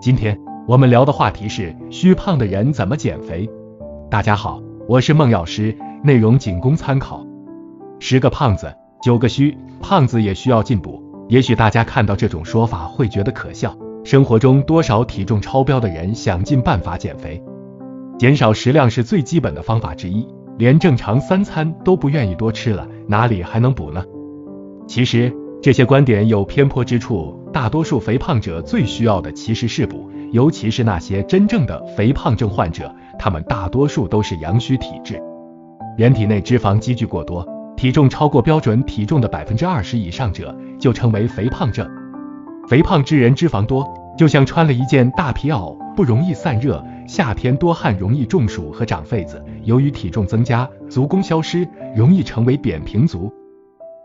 今天我们聊的话题是虚胖的人怎么减肥。大家好，我是孟药师，内容仅供参考。十个胖子，九个虚，胖子也需要进补。也许大家看到这种说法会觉得可笑，生活中多少体重超标的人想尽办法减肥，减少食量是最基本的方法之一。连正常三餐都不愿意多吃了，哪里还能补呢？其实这些观点有偏颇之处，大多数肥胖者最需要的其实是补，尤其是那些真正的肥胖症患者，他们大多数都是阳虚体质，人体内脂肪积聚过多，体重超过标准体重的百分之二十以上者，就称为肥胖症。肥胖之人脂肪多，就像穿了一件大皮袄，不容易散热。夏天多汗容易中暑和长痱子，由于体重增加，足弓消失，容易成为扁平足。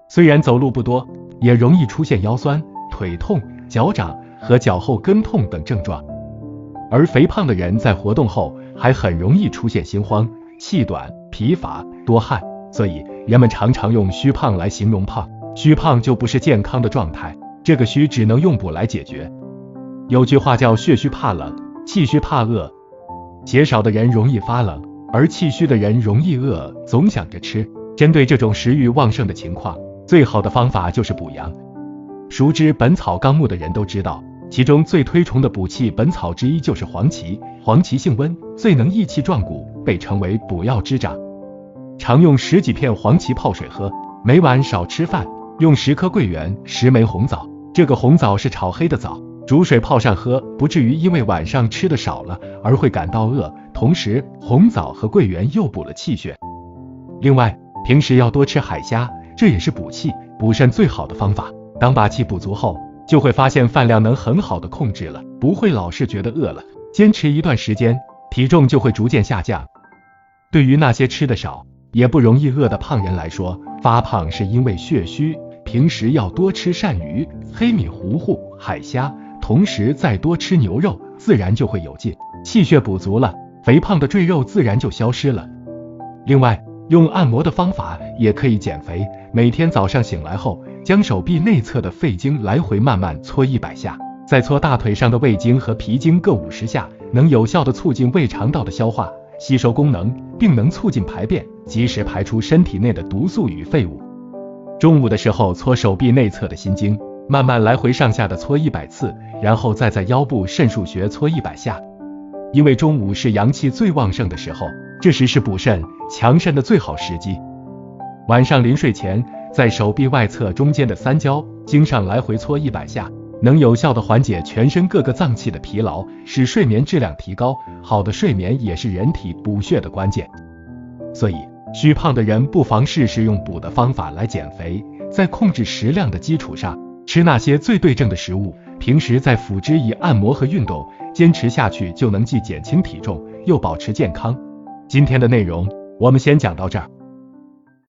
虽然走路不多，也容易出现腰酸、腿痛、脚掌和脚后跟痛等症状。而肥胖的人在活动后，还很容易出现心慌、气短、疲乏、多汗。所以人们常常用虚胖来形容胖，虚胖就不是健康的状态，这个虚只能用补来解决。有句话叫血虚怕冷，气虚怕饿。血少的人容易发冷，而气虚的人容易饿，总想着吃。针对这种食欲旺盛的情况，最好的方法就是补阳。熟知《本草纲目》的人都知道，其中最推崇的补气本草之一就是黄芪。黄芪性温，最能益气壮骨，被称为补药之长。常用十几片黄芪泡水喝，每晚少吃饭，用十颗桂圆、十枚红枣。这个红枣是炒黑的枣。煮水泡上喝，不至于因为晚上吃的少了而会感到饿。同时，红枣和桂圆又补了气血。另外，平时要多吃海虾，这也是补气补肾最好的方法。当把气补足后，就会发现饭量能很好的控制了，不会老是觉得饿了。坚持一段时间，体重就会逐渐下降。对于那些吃的少也不容易饿的胖人来说，发胖是因为血虚，平时要多吃鳝鱼、黑米糊糊、海虾。同时再多吃牛肉，自然就会有劲，气血补足了，肥胖的赘肉自然就消失了。另外，用按摩的方法也可以减肥。每天早上醒来后，将手臂内侧的肺经来回慢慢搓一百下，再搓大腿上的胃经和脾经各五十下，能有效的促进胃肠道的消化吸收功能，并能促进排便，及时排出身体内的毒素与废物。中午的时候搓手臂内侧的心经。慢慢来回上下的搓一百次，然后再在腰部肾腧穴搓一百下。因为中午是阳气最旺盛的时候，这时是补肾强肾的最好时机。晚上临睡前，在手臂外侧中间的三焦经上来回搓一百下，能有效的缓解全身各个脏器的疲劳，使睡眠质量提高。好的睡眠也是人体补血的关键。所以，虚胖的人不妨试试用补的方法来减肥，在控制食量的基础上。吃那些最对症的食物，平时再辅之以按摩和运动，坚持下去就能既减轻体重又保持健康。今天的内容我们先讲到这儿。